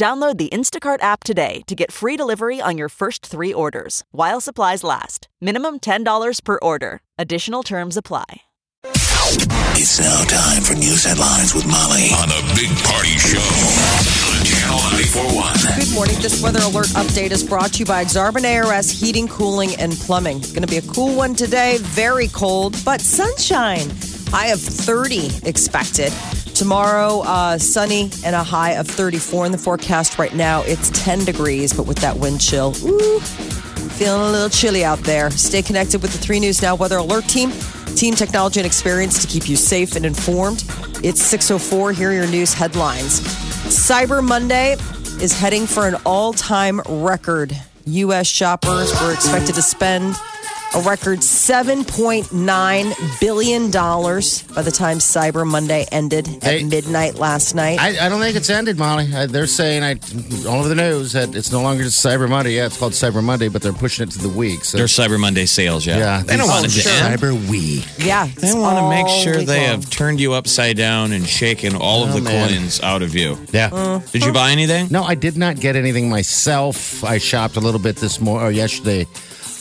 Download the Instacart app today to get free delivery on your first three orders while supplies last. Minimum $10 per order. Additional terms apply. It's now time for news headlines with Molly on the Big Party Show on Channel 941. Good morning. This weather alert update is brought to you by Exarban ARS Heating, Cooling, and Plumbing. It's Going to be a cool one today, very cold, but sunshine. High of 30 expected. Tomorrow, uh, sunny and a high of 34 in the forecast. Right now, it's 10 degrees, but with that wind chill, ooh, feeling a little chilly out there. Stay connected with the 3 News Now Weather Alert Team. Team technology and experience to keep you safe and informed. It's 604. Here are your news headlines. Cyber Monday is heading for an all time record. U.S. shoppers were expected to spend a record $7.9 billion by the time Cyber Monday ended at Hey. midnight last night. I, I don't think it's ended, Molly. Uh, they're saying I all over the news that it's no longer just Cyber Monday. Yeah, it's called Cyber Monday, but they're pushing it to the week. So Their Cyber Monday sales, yeah. yeah, They don't want it to sure. end. Cyber Week. yeah. They want to make sure they long. have turned you upside down and shaken all of Oh, the man. coins out of you. Yeah. Did you buy anything? No, I did not get anything myself. I shopped a little bit this morning or yesterday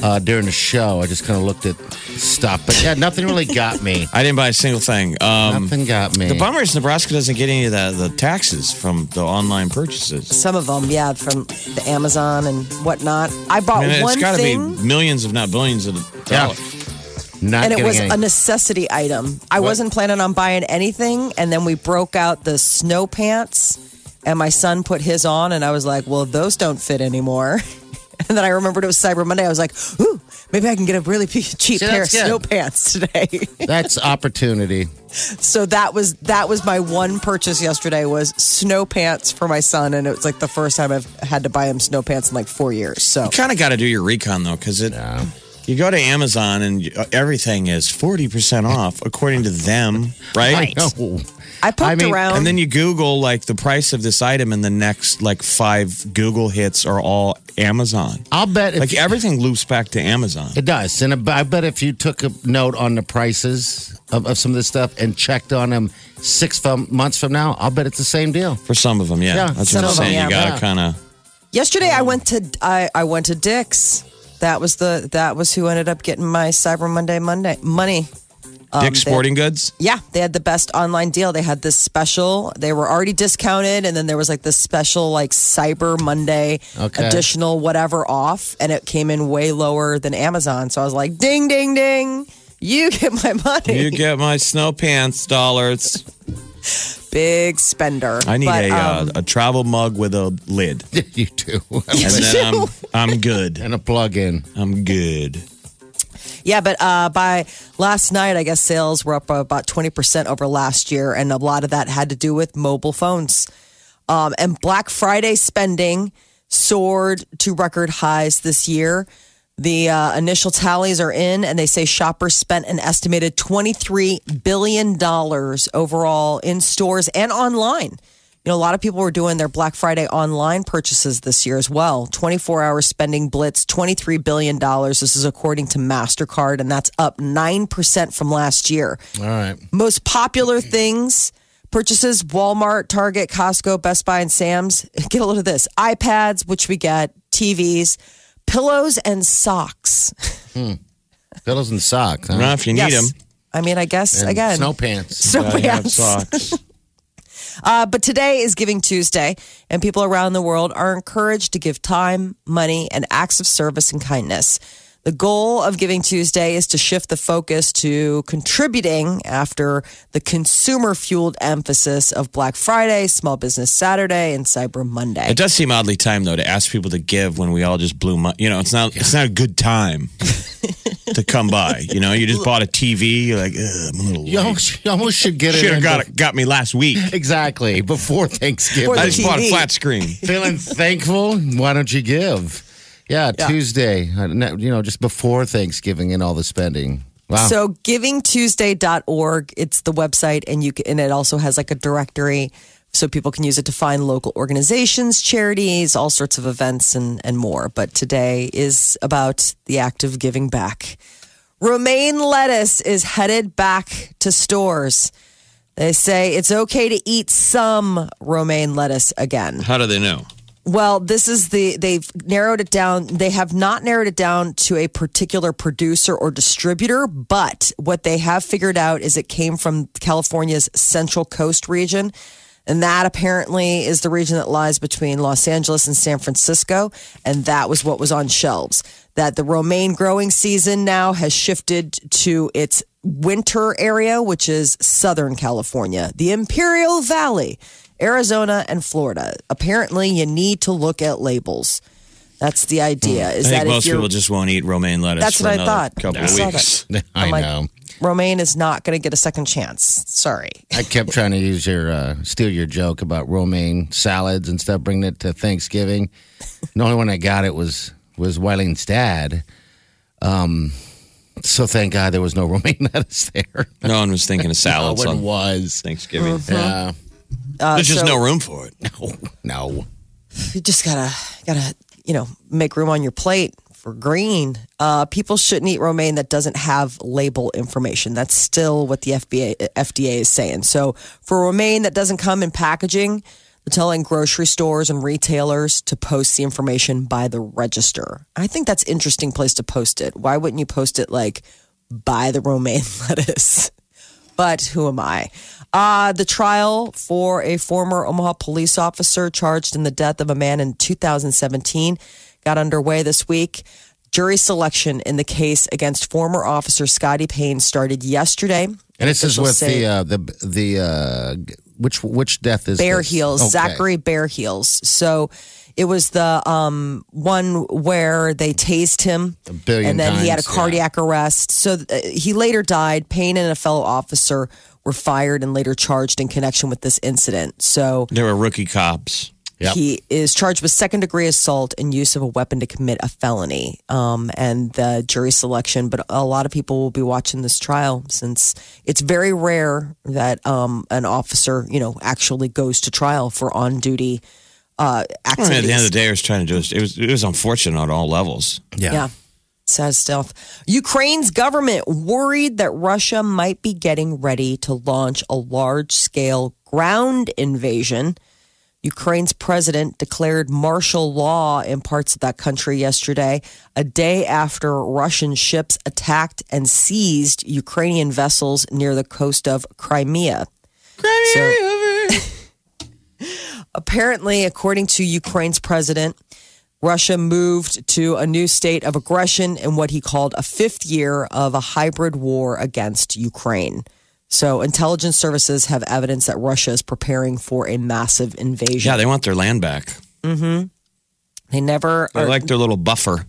uh, during the show. I just kind of looked at stuff, but yeah, nothing really got me. I didn't buy a single thing. Um, nothing got me. the bummer is Nebraska doesn't get any of the, the taxes from the online purchases. Some of them, yeah, from the Amazon and whatnot. I bought I mean, one it's got to be thing. millions, if not billions, of Yeah. not and it was any. a necessity item. I wasn't planning on buying anything, and then we broke out the snow pants, and my son put his on, and I was like, "Well, those don't fit anymore." And then I remembered it was Cyber Monday. I was like, "Ooh, maybe I can get a really cheap See, pair of that's good. snow pants today." That's opportunity. so that was that was my one purchase yesterday was snow pants for my son, and it was like the first time I've had to buy him snow pants in like four years. So You kind of got to do your recon, though, because it. You go to Amazon and uh, everything is 40% off according to them, right? No. I poked I mean, around. And then you Google like the price of this item, and the next like five Google hits are all Amazon. I'll bet if Like everything loops back to Amazon. It does. And I bet if you took a note on the prices of, of some of this stuff and checked on them six from, months from now, I'll bet it's the same deal. For some of them, yeah. Yeah, That's what I'm of them, saying. yeah. you got to Yeah. kind of. Yesterday, I went to I, I went to Dick's. That was the that was who ended up getting my Cyber Monday Monday money. Um, Dick's Sporting Goods. Yeah, they had the best online deal. They had this special. They were already discounted, and then there was like this special like Cyber Monday Okay. additional whatever off, and it came in way lower than Amazon. So I was like, ding, ding, ding. You get my money. You get my snow pants dollars. Big spender. I need But, a um, uh, a travel mug with a lid, you do. and then I'm I'm good. and a plug in. I'm good. Yeah, but uh, by last night, I guess sales were up about 20% over last year. And a lot of that had to do with mobile phones. Um, and Black Friday spending soared to record highs this year. The uh, initial tallies are in, and they say shoppers spent an estimated $23 billion overall in stores and online. You know, a lot of people were doing their Black Friday online purchases this year as well. 24 hour spending blitz, $23 billion. This is according to MasterCard, and that's up 9% from last year. All right. Most popular things purchases Walmart, Target, Costco, Best Buy, and Sam's. Get a load of this iPads, which we get, TVs, pillows, and socks. Hmm. Pillows and socks. Huh? I don't know if you need them. I mean, I guess, And again, Snow pants. snow Gotta have pants. socks. Uh, but today is Giving Tuesday, and people around the world are encouraged to give time, money, and acts of service and kindness. The goal of Giving Tuesday is to shift the focus to contributing after the consumer fueled emphasis of Black Friday, Small Business Saturday, and Cyber Monday. It does seem oddly timed though to ask people to give when we all just blew money. You know, it's not it's not a good time. to come by. You know, you just bought a TV. You're like, I'm a little. You late." almost, you almost should get it. Should have got it, got me last week. Exactly before Thanksgiving. I just bought a flat screen. Feeling thankful? Why don't you give? Yeah, Tuesday. uh, You know, just before Thanksgiving and all the spending. Wow. So givingtuesday.org, it's the website and you can, and it also has like a directory so people can use it to find local organizations, charities, all sorts of events and and more. But today is about the act of giving back. Romaine lettuce is headed back to stores. They say it's okay to eat some romaine lettuce again. How do they know? Well, this is the they've narrowed it down. They have not narrowed it down to a particular producer or distributor, but what they have figured out is it came from California's Central Coast region. And that apparently is the region that lies between Los Angeles and San Francisco. And that was what was on shelves. That the romaine growing season now has shifted to its winter area, which is Southern California, the Imperial Valley, Arizona, and Florida. Apparently, you need to look at labels. That's the idea. Is I that think if most you're people just won't eat romaine lettuce. That's for what I another thought. Couple I of saw weeks. I I'm like- know. romaine is not going to get a second chance. Sorry. I kept trying to use your uh, steal your joke about romaine salads and stuff, bringing it to Thanksgiving. the only one I got it was was Wileen's dad. Um, so thank God there was no romaine lettuce there. No one was thinking of salads no one on was. Thanksgiving. Yeah, There's just so- no room for it. no, no. you just gotta gotta you know make room on your plate for green. Uh, people shouldn't eat romaine that doesn't have label information. That's still what the FBA, FDA is saying. So for romaine that doesn't come in packaging, they're telling grocery stores and retailers to post the information by the register. I think that's interesting place to post it. Why wouldn't you post it like buy the romaine lettuce? But who am I? Uh, the trial for a former Omaha police officer charged in the death of a man in 2017 got underway this week. Jury selection in the case against former officer Scotty Payne started yesterday. And this is with say the uh, the the uh, which which death is Bear this? Heels, Okay. Zachary Bear Heels. So it was the um, one where they tased him, A billion and then he had a times, cardiac arrest. So uh, he later died. Payne and a fellow officer were fired and later charged in connection with this incident. So There were rookie cops. Yep. he is charged with second degree assault and use of a weapon to commit a felony. Um, and the jury selection, but a lot of people will be watching this trial since it's very rare that um, an officer, you know, actually goes to trial for on duty uh, I mean, at the end of the day, I was trying to do it. It was, it was unfortunate on all levels. Yeah. Yeah. Sad stuff. Ukraine's government worried that Russia might be getting ready to launch a large scale ground invasion. Ukraine's president declared martial law in parts of that country yesterday, a day after Russian ships attacked and seized Ukrainian vessels near the coast of Crimea. So- apparently, according to Ukraine's president, Russia moved to a new state of aggression in what he called a fifth year of a hybrid war against Ukraine. So, intelligence services have evidence that Russia is preparing for a massive invasion. Yeah, they want their land back. Mm-hmm. They never. They are- like their little buffer.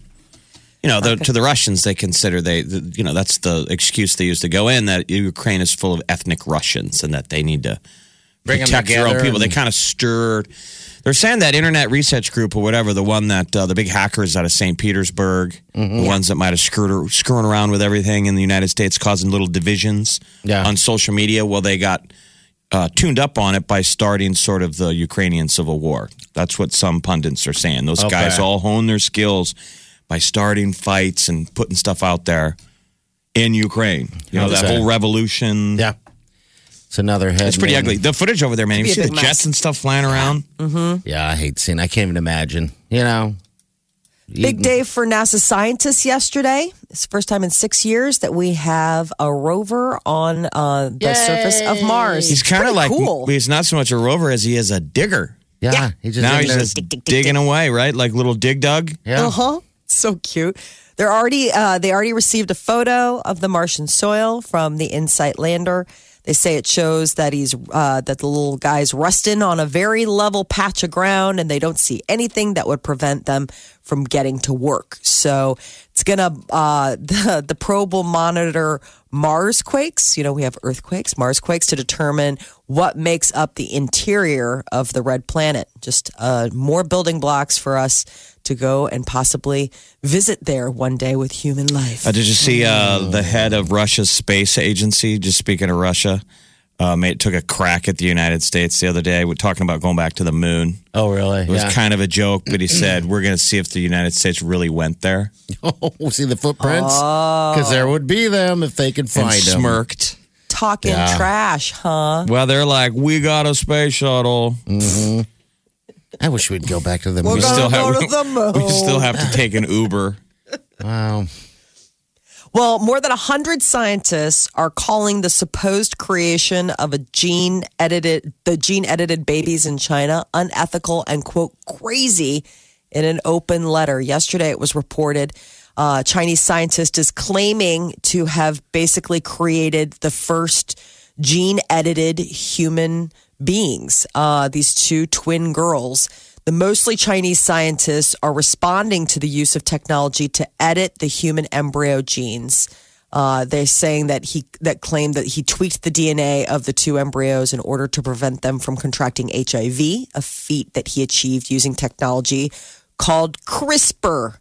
You know, the, to the Russians, they consider they, the, you know, that's the excuse they use to go in that Ukraine is full of ethnic Russians and that they need to Bring 'em protect their own together people. They kind of stirred. They're saying that Internet Research Group or whatever, the one that uh, the big hackers out of St. Petersburg, the ones that might have screwed screwing around with everything in the United States, causing little divisions Yeah. on social media. Well, they got uh, tuned up on it by starting sort of the Ukrainian civil war. That's what some pundits are saying. Those Okay. guys all hone their skills by starting fights and putting stuff out there in Ukraine. You know, that Okay. whole revolution. Yeah. It's another head. It's pretty man. ugly. The footage over there, man. You see the mess. jets and stuff flying around? Yeah, I hate seeing. I can't even imagine. You know, Big day for NASA scientists yesterday. It's the first time in six years that we have a rover on uh, the surface of Mars. He's kind of like, cool. he's not so much a rover as he is a digger. Yeah, Yeah. he just now he's just Dig, dig, dig, digging dig. away, right? Like little dig dug. yeah. Uh huh. So cute. They're already uh, they already received a photo of the Martian soil from the InSight lander. They say it shows that he's uh, that the little guy's resting on a very level patch of ground, and they don't see anything that would prevent them from getting to work. So it's gonna uh, the the probe will monitor Mars quakes. You know, we have earthquakes, Mars quakes to determine what makes up the interior of the red planet. Just uh, more building blocks for us to go and possibly visit there one day with human life. Uh, did you see uh, the head of Russia's space agency? Just speaking of Russia, uh, made, took a crack at the United States the other day. We're talking about going back to the moon. Oh, really? It was kind of a joke, but he said we're going to see if the United States really went there. Oh, see the footprints? Because there would be them if they could And find them. smirked. Talking Yeah. trash, huh? Well, they're like, we got a space shuttle. I wish we'd go back to the We're moon. gonna still have- go to the moon. We still have to take an Uber. Wow. Well, more than 100 scientists are calling the supposed creation of a gene edited the gene edited babies in China unethical and quote crazy in an open letter. Yesterday it was reported uh, Chinese scientist is claiming to have basically created the first gene edited human beings. Uh, these two twin girls. The mostly Chinese scientists are responding to the use of technology to edit the human embryo genes. Uh, they're saying that he that claimed that he tweaked the DNA of the two embryos in order to prevent them from contracting HIV, a feat that he achieved using technology called CRISPR.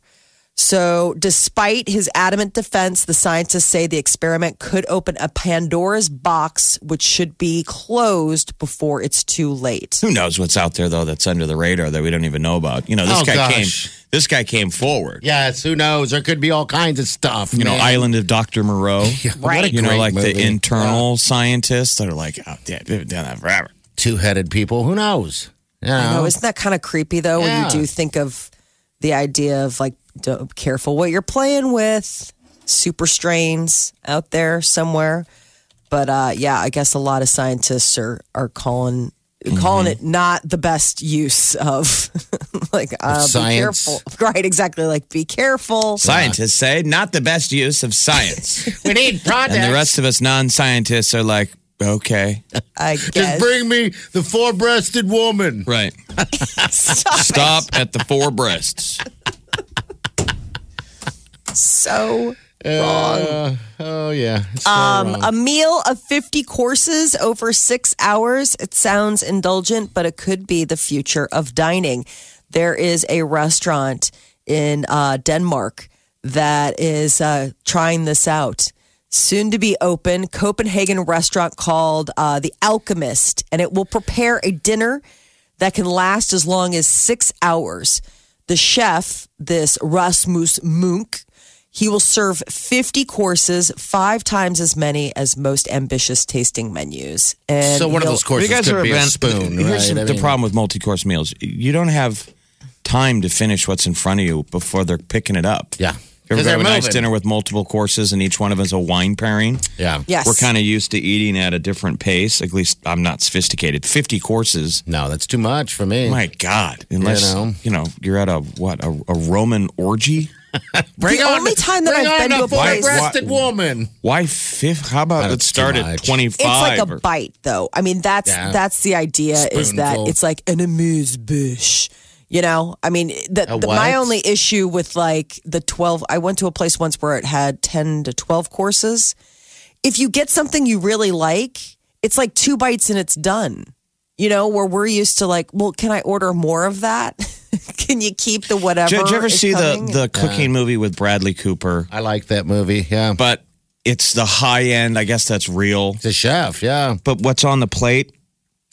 So, despite his adamant defense, the scientists say the experiment could open a Pandora's box, which should be closed before it's too late. Who knows what's out there though that's under the radar that we don't even know about? You know, this Oh, guy gosh. came. This guy came forward. Yes, who knows? There could be all kinds of stuff. You know, man. Island of Dr. Moreau. What a You know, great like movie. the internal scientists that are like, oh, yeah, they've done that forever. Two headed people. Who knows? You I know, know? isn't that kind of creepy though? When Yeah. you do think of the idea of like, don't, careful what you're playing with, super strains out there somewhere. But uh, yeah, I guess a lot of scientists are are calling calling Mm-hmm. it not the best use of like uh, be science. careful. Right, exactly. Like be careful. Scientists say not the best use of science. we need products and the rest of us non scientists are like, okay. I Just bring me the four breasted woman. Right. Stop, it. Stop at the four breasts. So Uh, oh, yeah. It's so Um, wrong. a meal of 50 courses over six hours. It sounds indulgent, but it could be the future of dining. There is a restaurant in uh, Denmark that is uh, trying this out. Soon to be open, Copenhagen restaurant called uh, The Alchemist, and it will prepare a dinner that can last as long as six hours. The chef, this Rasmus Munk, he will serve 50 courses, five times as many as most ambitious tasting menus. And so one of he'll- those courses could be a spoon, Here's right? the I mean- problem with multi-course meals: you don't have time to finish what's in front of you before they're picking it up. Yeah. You ever 'Cause have a they're nice moving. dinner with multiple courses, and each one of them is a wine pairing. Yeah. Yes. We're kind of used to eating at a different pace. At least I'm not sophisticated. Fifty courses. No, that's too much for me. My God! Unless know. you know you're at a what a, a Roman orgy. Bring The only time that I've on been to the a place- four-breasted woman. Why fifth? How about That's let's start too at much. twenty It's like a bite, though. I mean, that's Yeah. that's the idea. Is that Spoonful. it's like an amuse bouche. You know, I mean, the, A the, my what? only issue with like the twelve. I went to a place once where it had ten to twelve courses. If you get something you really like, it's like two bites and it's done. You know, where we're used to like, well, can I order more of that? can you keep the whatever? Did you ever see the coming? the cooking movie with Bradley Cooper? I like that movie. Yeah. But it's the high end. I guess that's real. the chef. Yeah. But what's on the plate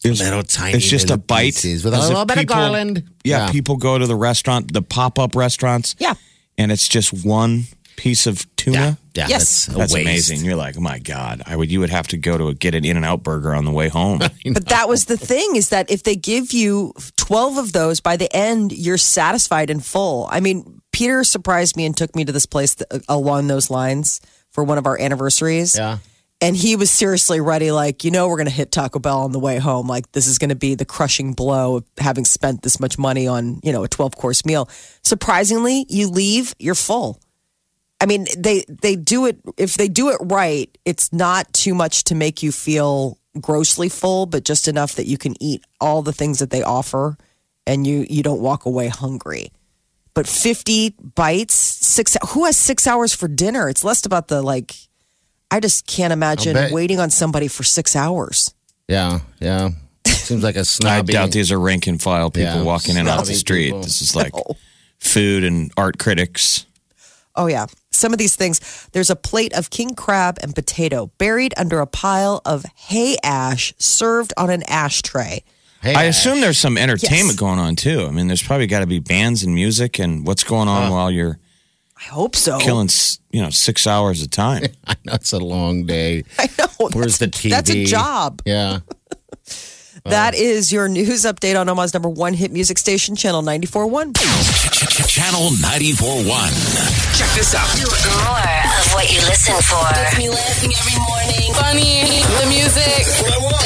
is Little tiny It's just a little bite pieces with a As if little bit of people- garland. Yeah, people go to the restaurant, the pop up restaurants. Yeah. and it's just one piece of tuna. Yeah. Yeah. Yes. That's, That's amazing. You're like, oh my god! I would. You would have to go to a, get an In and Out burger on the way home. But that was the thing is that if they give you 12 of those, by the end, you're satisfied and full. I mean, Peter surprised me and took me to this place th- uh, along those lines for one of our anniversaries. Yeah. And he was seriously ready, like, you know, we're going to hit Taco Bell on the way home. Like, this is going to be the crushing blow of having spent this much money on, you know, a 12 course meal. Surprisingly, you leave, you're full. I mean, they they do it if they do it right, it's not too much to make you feel grossly full, but just enough that you can eat all the things that they offer and you you don't walk away hungry. but 50 bites, six. Who has six hours for dinner? It's less about the like. I just can't imagine waiting on somebody for six hours. Yeah, yeah. Seems like a I snobby. doubt these are rank and file people Yeah, walking in off the street. people. This is like food and art critics. Oh, yeah. Some of these things, there's a plate of king crab and potato buried under a pile of hay ash served on an ashtray. Hey, I Ash. assume there's some entertainment Yes. going on too. I mean, there's probably got to be bands and music and what's going on while you're I hope so. killing, s- you know, six hours of time. I know it's a long day. I know. Where's the that's, TV? That's a job. Yeah. That is your news update on Omaha's number one hit music station, Channel 94.1. Channel 94.1. Check this out. More of what you listen for. Gets me laughing every morning. Funny. The music.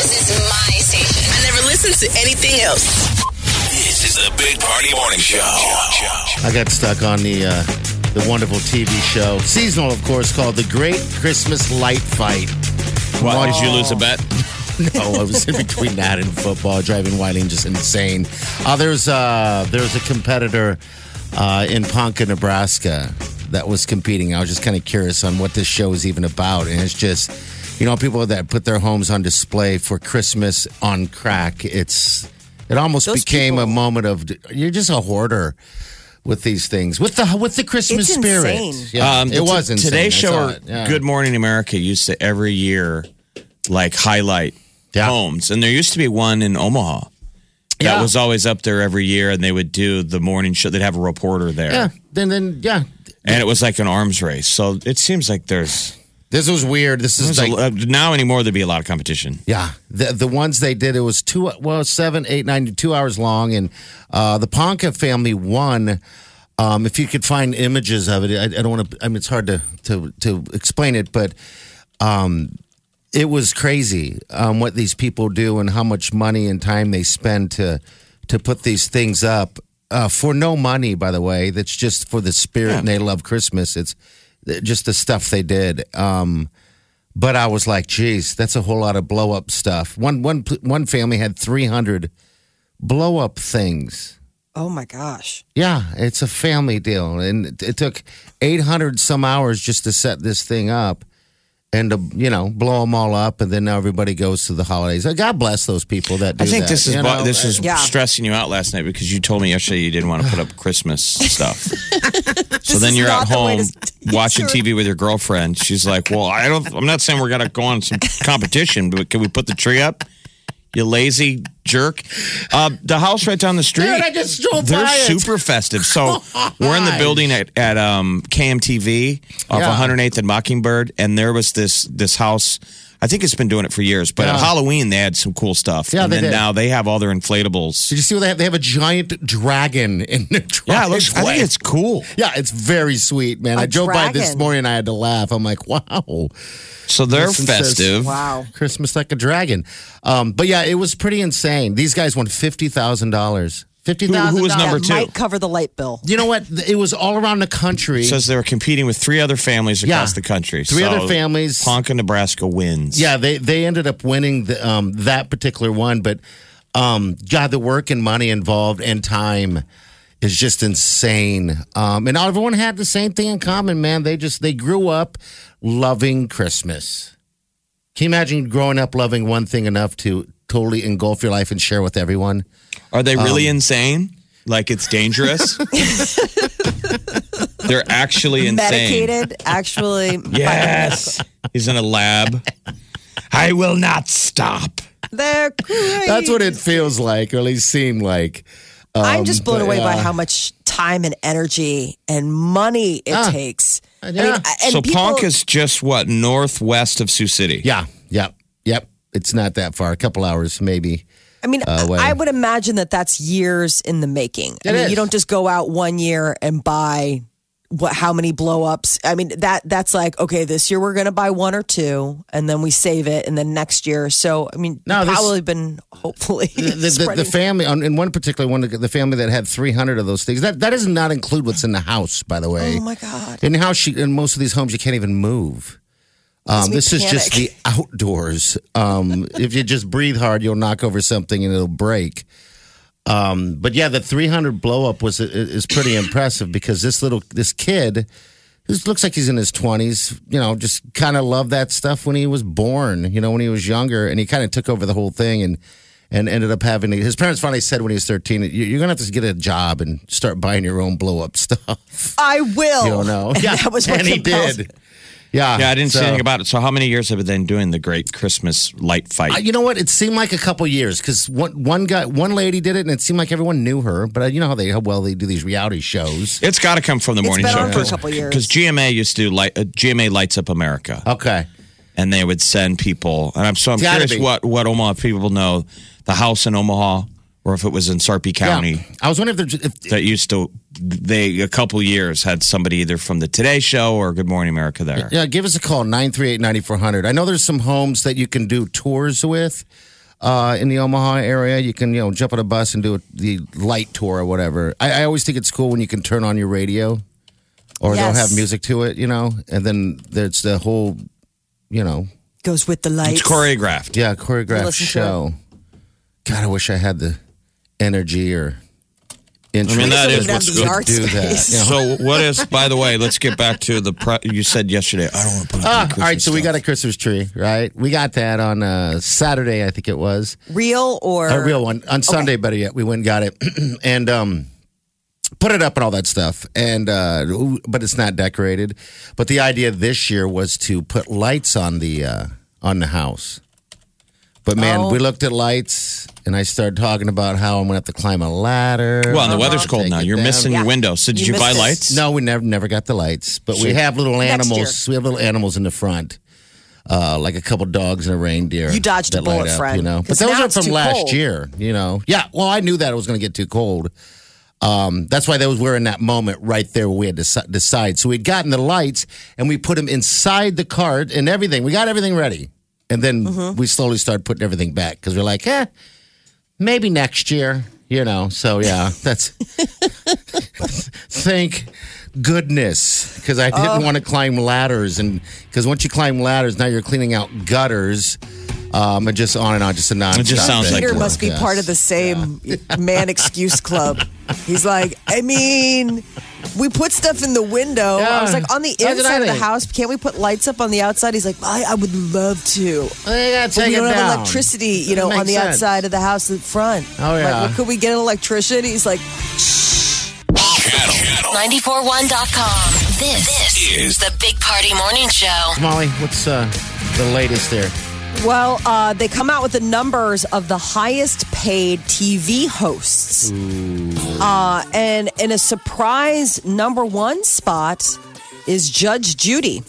This is my station. I never listen to anything else. This is the Big Party Morning Show. I got stuck on the uh, the wonderful TV show, seasonal, of course, called The Great Christmas Light Fight. Why did you lose a bet? No, I was in between that and football, driving Whiting just insane. Uh, there's uh, there's a competitor uh, in Ponca, Nebraska, that was competing. I was just kind of curious on what this show is even about, and it's just you know people that put their homes on display for Christmas on crack. It's it almost Those became a moment of you're just a hoarder. With these things, with the with the Christmas It's spirit, yeah, Um, it was t- insane. Today's show, or yeah. Good Morning America, used to every year like highlight Yeah. homes, and there used to be one in Omaha. That Yeah. was always up there every year, and they would do the morning show. They'd have a reporter there, Yeah, then then yeah, and it was like an arms race. So it seems like there's, this was weird. This is like a, now anymore there'd be a lot of competition. Yeah, the the ones they did it was two well seven eight nine two hours long, and uh, the Ponca family won. Um, if you could find images of it, I, I don't want to. I mean, it's hard to to to explain it, but um, it was crazy um, what these people do and how much money and time they spend to to put these things up uh, for no money. By the way, that's just for the spirit, and they love Christmas. It's just the stuff they did. Um, but I was like, geez, that's a whole lot of blow up stuff. One one one family had three hundred blow up things. Oh my gosh. Yeah, it's a family deal, and it, it took eight hundred some hours just to set this thing up, and to you know blow them all up, and then now everybody goes to the holidays. God bless those people that do I think that, this is you know? this is Yeah. stressing you out last night because you told me yesterday you didn't want to put up Christmas stuff. so then you're at home to- watching Sure. TV with your girlfriend. She's like, "Well, I don't. I'm not saying we're gonna go on some competition, but can we put the tree up?" You lazy jerk. Uh, the house right down the street. Dude, I just drove They're by it. super festive. So we're in the building at, at um, KMTV off Yeah. 108th and Mockingbird, and there was this this house. I think it's been doing it for years, but at Halloween they had some cool stuff. Yeah, and they then did. now they have all their inflatables. Did you see what they have? They have a giant dragon in the Yeah, it looks, I think it's cool. yeah, it's very sweet, man. I A drove by this morning. and I had to laugh. I'm like, wow. So they're Listen, says- festive. Wow. Christmas like a dragon. Um, but yeah, it was pretty insane. These guys won fifty thousand dollars. Fifty thousand. Who was number That two? might cover the light bill. You know what? It was all around the country. It says they were competing with three other families across Yeah. the country. Three So other families. Ponca, Nebraska wins. yeah, they they ended up winning the, um, that particular one. But um, God, the work and money involved and time is just insane. Um, and everyone had the same thing in common, man. They just they grew up loving Christmas. Can you imagine growing up loving one thing enough to totally engulf your life and share with everyone? Are they really Um, insane? Like it's dangerous? They're actually insane. Medicated, actually. Yes. He's in a lab. I will not stop. They're crazy. That's what it feels like, or at least seemed like. I'm just blown but, away by uh, how much time and energy and money it Ah. takes. I mean, and so people, is just what northwest of Sioux City. Yeah, yep, yep. It's not that far. A couple hours, maybe. I mean, uh. I would imagine that that's years in the making. I mean, is. you don't just go out one year and buy what how many blow ups. I mean, that that's like okay, this year we're going to buy one or two, and then we save it, and then next year. So I mean, No, this- probably been hopefully The, the, the, family, on- in one particular one, the family that had 300 of those things, that, that does not include what's in the house, by the way. Oh my god! In the house, you, in most of these homes, you can't even move. Um, this is just the outdoors. Um, if you just breathe hard, you'll knock over something and it'll break. Um, but yeah, the 300 blow up was is pretty impressive because this little this kid, who looks like he's in his 20s, you know, just kind of loved that stuff when he was born. You know, when he was younger, and he kind of took over the whole thing and and ended up having his parents finally said when he was 13 "You- you're gonna have to get a job and start buying your own blow up stuff I will. you don't know was what and he did yeah Yeah, I didn't see anything about it. So how many years have they been doing the great Christmas light fight? Uh, you know what? It seemed like a couple years because one one guy, one lady did it, and it seemed like everyone knew her. But uh, you know how they how well they do these reality shows. it's got to come from the It's morning been show on for a couple years. because GMA used to do light, uh, GMA lights up America, Okay, and they would send people. And I'm so I'm curious be. what what Omaha people know, the house in Omaha, or if it was in Sarpy County. Yeah. I was wondering if there's if, That used to, they a couple years had somebody either from the Today Show or Good Morning America there. yeah, give us a call 938-9400. I know there's some homes that you can do tours with. Uh, in the Omaha area, you can you know jump on a bus and do a, the light tour or whatever. I, I always think it's cool when you can turn on your radio, or they'll have music to it, you know, and then there's the whole, you know, Goes with the lights. It's choreographed. Yeah, choreographed show. God, I wish I had the energy or interest. I mean, that We is don't what's even good. have the do art that. you know. So what is? By the way, let's get back to the. Pre- you said yesterday. I don't want to put. Ah, all right, so we got a Christmas tree, right? We got that on uh, Saturday, I think it was. Real or A real one. On Sunday, better yet, we went and got it and um, put it up and all that stuff. And uh, but it's not decorated. But the idea this year was to put lights on the uh, on the house. But man, Oh. we looked at lights, and I started talking about how I'm gonna have to climb a ladder. Well, and the weather's cold Take now. it You're down. missing your Yeah. window. So did You you, buy missed it. lights? No, we never never got the lights, but we have little Next animals. We have little animals in the front, uh, like a couple dogs and a reindeer. You dodged a that light bullet, up, friend, You know, but 'cause those now are it's from too last cold. year. You know, yeah. Well, I knew that it was going to get too cold. Um, that's why those were in that moment right there where we had to deci- decide. So we'd gotten the lights and we put them inside the cart and everything. We got everything ready, and then Mm-hmm. we slowly started putting everything back because we're like, eh, maybe next year. You know, so yeah, that's thank goodness because I Oh. didn't want to climb ladders and because once you climb ladders, now you're cleaning out gutters, um, and just on and on, just a non. It just sounds like Peter must be part of the same man excuse club. He's like, I mean, we put stuff in the window. I was like, on the That's what I inside of the house, can't we put lights up on the outside? He's like, I, I would love to. They gotta But take we don't have down. electricity, you know, on the sense. outside of the house in front. Oh, Like, yeah. well, could we get an electrician? He's like, Channel, channel 941.com. This, this is the Big Party Morning Show. Molly, what's uh, the latest there? Well, uh, they come out with the numbers of the highest paid TV hosts. Uh, and in a surprise number one spot is Judge Judy.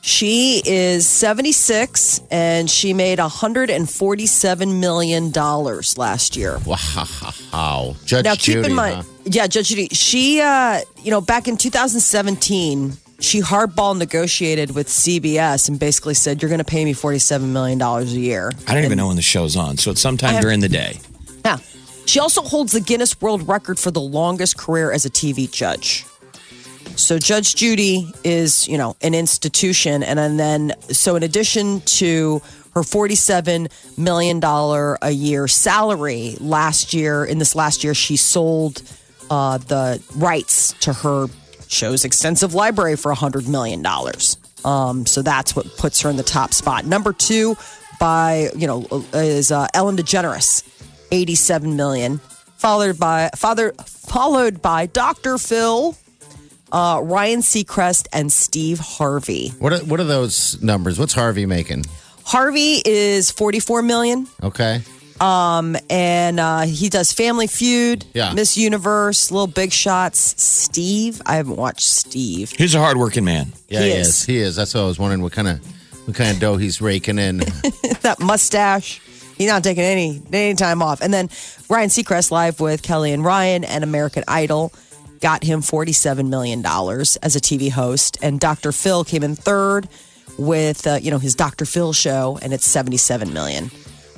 She is 76 and she made $147 million last year. Wow, Judge Now, Judy. keep in mind, huh? Yeah, Judge Judy, she, uh, you know, back in 2017, she hardball negotiated with CBS and basically said, You're going to pay me $47 million a year. I don't even know when the show's on. So it's sometime have- during the day. Yeah. She also holds the Guinness World Record for the longest career as a TV judge. So Judge Judy is, you know, an institution. And, and then, so in addition to her $47 million a year salary last year, in this last year, she sold uh, the rights to her show's extensive library for $100 million. Um, so that's what puts her in the top spot. Number two by, you know, is uh, Ellen DeGeneres, 87 million. Followed by father, followed by Dr. Phil, uh, Ryan Seacrest, and Steve Harvey. What are, what are those numbers? What's Harvey making? Harvey is 44 million. Okay. And uh, he does Family Feud, Yeah. Miss Universe, Little Big Shots. Steve, I haven't watched Steve. He's a hardworking man. Yeah, He he, is. is. He is. That's what I was wondering. What kind of what kind of dough he's raking in? that mustache. He's not taking any any time off. And then Ryan Seacrest live with Kelly and Ryan and American Idol got him forty seven million dollars as a TV host, and Dr. Phil came in third with uh, you know his Dr. Phil show, and it's seventy seven million.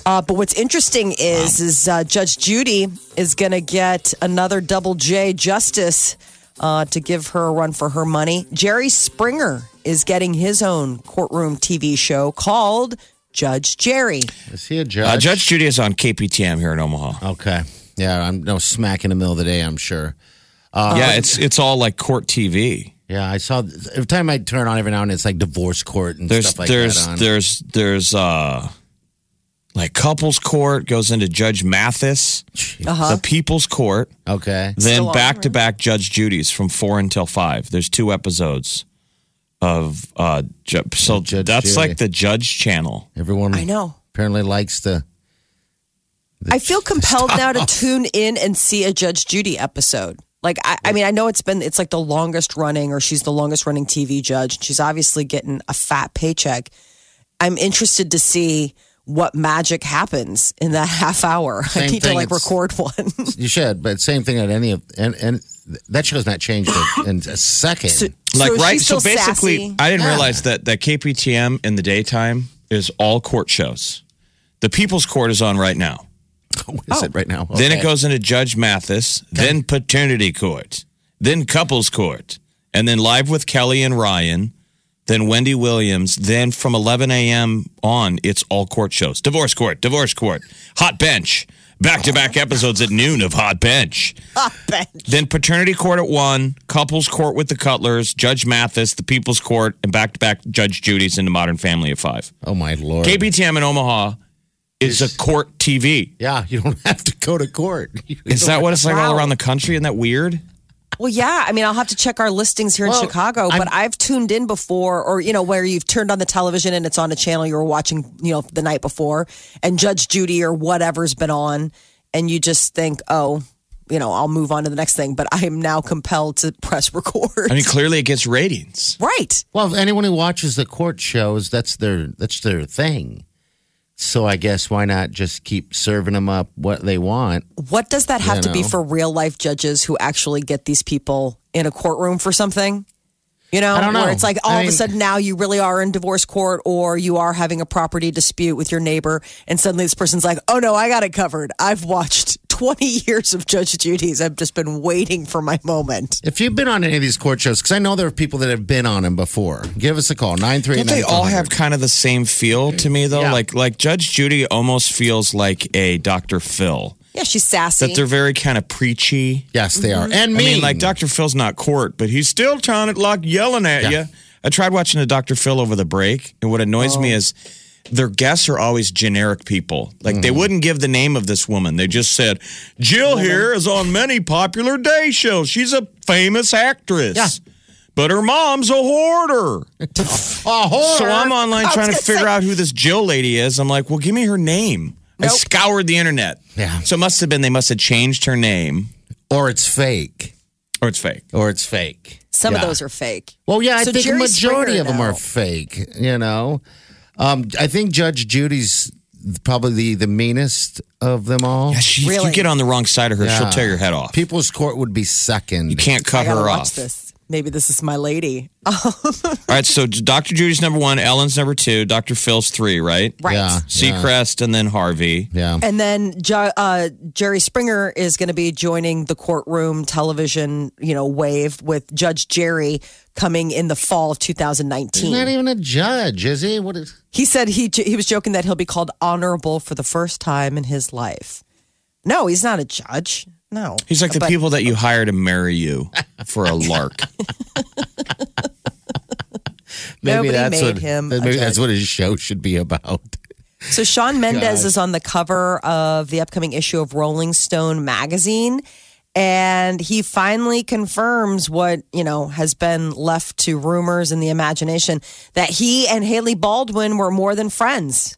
Uh, but what's interesting is is uh, Judge Judy is going to get another Double J Justice uh, to give her a run for her money. Jerry Springer is getting his own courtroom TV show called Judge Jerry. Is he a judge? Uh, Judge Judy is on KPTM here in Omaha. Okay. Yeah, I'm no smack in the middle of the day. I'm sure. Uh, yeah, it's it's all like court TV. Yeah, I saw every time I turn on every now and then, it's like divorce court and There's stuff like there's that. On. there's there's uh like couples court goes into Judge Mathis, Uh-huh. the People's Court, okay. then on, back to back Judge Judy's from four until five. There's two episodes of uh ju- so Judge that's Judy. like the Judge channel. Everyone I know. apparently likes the. I feel compelled now to tune in and see a Judge Judy episode. Like, I, I mean, I know it's been, it's like the longest running, or she's the longest running TV judge. She's obviously getting a fat paycheck. I'm interested to see what magic happens in that half hour. I Same need to like record one. You should, but same thing at any of and and that show's not changed in, in a second. So- Like so right, so basically, sassy? I didn't Yeah. realize that that KPTM in the daytime is all court shows. The People's Court is on right now. what is it oh. right now? Then it goes into Judge Mathis, then paternity court, then couples court, and then live with Kelly and Ryan, then Wendy Williams. Then from 11 a.m. on, it's all court shows. Divorce court, divorce court, hot bench, back to back episodes at noon of hot bench. Then paternity court at one, couples court with the Cutlers, Judge Mathis, the People's Court, and back to back Judge Judy's into Modern Family at five. Oh my lord! KPTM in Omaha is a court TV. Yeah, you don't have to go to court. You Is that what it's like all around the country? Isn't that weird? Well, yeah. I mean, I'll have to check our listings here in Well, Chicago, I'm- but I've tuned in before, or, you know, where you've turned on the television and it's on a channel you were watching, you know, the night before, and Judge Judy or whatever's been on, and you just think, oh, you know, I'll move on to the next thing, but I am now compelled to press record. I mean, clearly it gets ratings. right. Well, anyone who watches the court shows, that's their that's their thing. So I guess why not just keep serving them up what they want? What does that have You to be for real life judges who actually get these people in a courtroom for something? You know, I don't know. where it's like all I of a sudden now you really are in divorce court or you are having a property dispute with your neighbor, and suddenly this person's like, oh no, I got it covered. I've watched 20 years of Judge Judy's. I've just been waiting for my moment. If you've been on any of these court shows, because I know there are people that have been on them before, give us a call nine three. Don't they all have kind of the same feel to me, though? Yeah. Like, like Judge Judy almost feels like a Dr. Phil. Yeah, she's sassy. That they're very kind of preachy. Yes, they are. Mm-hmm. And I mean, like Dr. Phil's not court, but he's still trying it like yelling at Yeah. you. I tried watching a Dr. Phil over the break, and what annoys me oh. is their guests are always generic people. Like they mm-hmm. wouldn't give the name of this woman. They just said, Jill here is on many popular day shows. She's a famous actress. Yeah. But her mom's a hoarder. Oh, horror. So I'm online trying to gonna figure say- out who this Jill lady is. I'm like, well, give me her name. I scoured the internet. Yeah. So it must have been they must have changed her name, or it's fake, or it's fake. or it's fake. Some of those are fake. Well, yeah, I So think a Jerry majority Springer of them now. are fake. You know, um, I think Judge Judy's probably the, the meanest of them all. Yeah, she, If you get on the wrong side of her, she'll tear your head off. People's Court would be second. You can't cut I her watch off. This. Maybe this is my lady. All right, so Dr. Judy's number one, Ellen's number two, Dr. Phil's three, right? Right. Yeah, yeah, Seacrest and then Harvey. yeah. And then uh, Jerry Springer is going to be joining the courtroom television, you know, wave with Judge Jerry coming in the fall of 2019. He's 2019. not even a judge, is he? What is? He said he he was joking that he'll be called honorable for the first time in his life. No, he's not a judge. No, He's like the But- people that you hire to marry you for a lark. Maybe Nobody that's made what him a Maybe that's judge. what his show should be about. So Sean Mendez God. is on the cover of the upcoming issue of Rolling Stone magazine. And he finally confirms what, you know, has been left to rumors and the imagination that he and Hailey Baldwin were more than friends.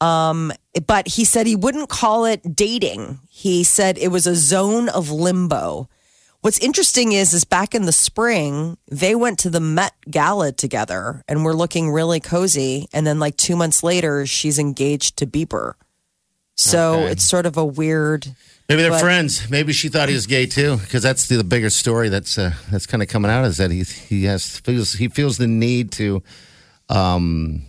Um, but he said he wouldn't call it dating. He said it was a zone of limbo. What's interesting is, is back in the spring, they went to the Met Gala together and were looking really cozy. And then, like two months later, she's engaged to Bieber. So Okay. it's sort of a weird. Maybe they're But- friends. Maybe she thought he was gay too, because that's the, the bigger story that's uh, that's kind of coming out is that he he has feels he feels the need to um,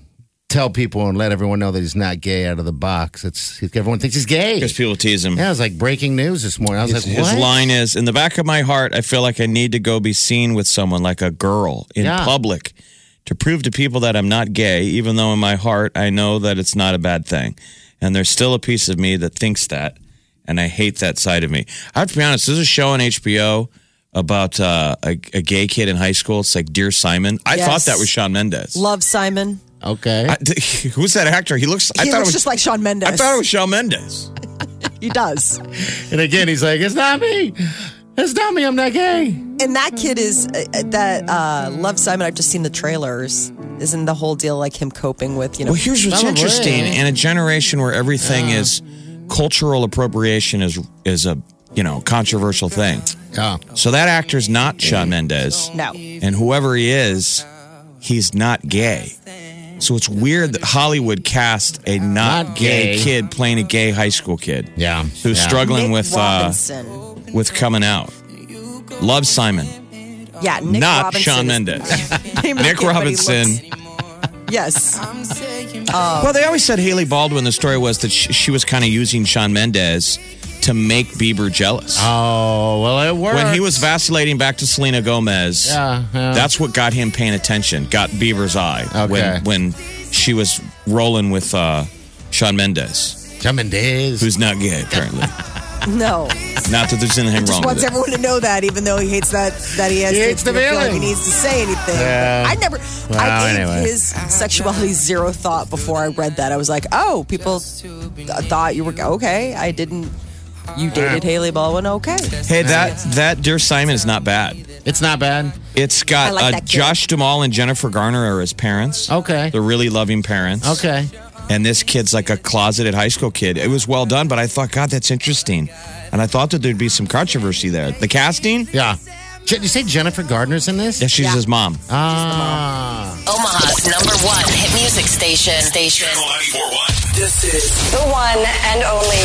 tell people and let everyone know that he's not gay out of the box. It's everyone thinks he's gay. Because people tease him. Yeah, it was like breaking news this morning. I was His, like, his line is In the back of my heart, I feel like I need to go be seen with someone like a girl in Yeah. public to prove to people that I'm not gay, even though in my heart I know that it's not a bad thing. And there's still a piece of me that thinks that. and I hate that side of me. I have to be honest. There's a show on HBO about uh, a, a gay kid in high school. It's like Dear Simon. I Yes. thought that was Shawn Mendes. Love Simon. Okay. I, who's that actor? He looks. I He thought looks it was just like Shawn Mendes. I thought it was Shawn Mendes. he does. and again, he's like, it's not me. It's not me. I'm not gay. And that kid is uh, that uh, Love Simon. I've just seen the trailers. Isn't the whole deal like him coping with you know? Well, here's what's Probably. interesting: in a generation where everything is cultural appropriation is is a you know controversial thing. Yeah. So that actor's not Shawn Mendes. No. And whoever he is, he's not gay. So it's weird that Hollywood cast a not, Not gay, gay. kid playing a gay high school kid Yeah. who's Yeah. struggling Nick with uh, with coming out. Love Simon, yeah, Nick not Robinson Shawn is- Mendes. Nick of the kid, but he Robinson. Looks- yes. Well, they always said Hailey Baldwin. The story was that she, she was kind of using Shawn Mendes to make Bieber jealous. Oh, well, it worked. when he was vacillating back to Selena Gomez, Yeah, yeah. that's what got him paying attention. Got Bieber's eye Okay. when when she was rolling with uh, Shawn Mendes, Jumping days. who's not gay apparently. No. not that there's anything Just wrong wants with it. everyone to know that, even though he hates that that he has He to hates the feel like he needs to say anything. Yeah. I never. Well, I gave anyway. his sexuality zero thought before I read that. I was like, oh, people th- thought you were okay. I didn't. You dated Hailey Baldwin, okay? Hey, that that Dear Simon is not bad. It's not bad. It's got like uh. Josh Duhamel and Jennifer Garner are his parents. Okay. They're really loving parents. Okay. And this kid's like a closeted high school kid. It was well done, but I thought, God, that's interesting. And I thought that there'd be some controversy there. The casting? Yeah. Je- Did you say Jennifer Gardner's in this? Yeah, she's Yeah. his mom. Ah. Omaha's number one hit music station. Station. Channel 941. This is the one and only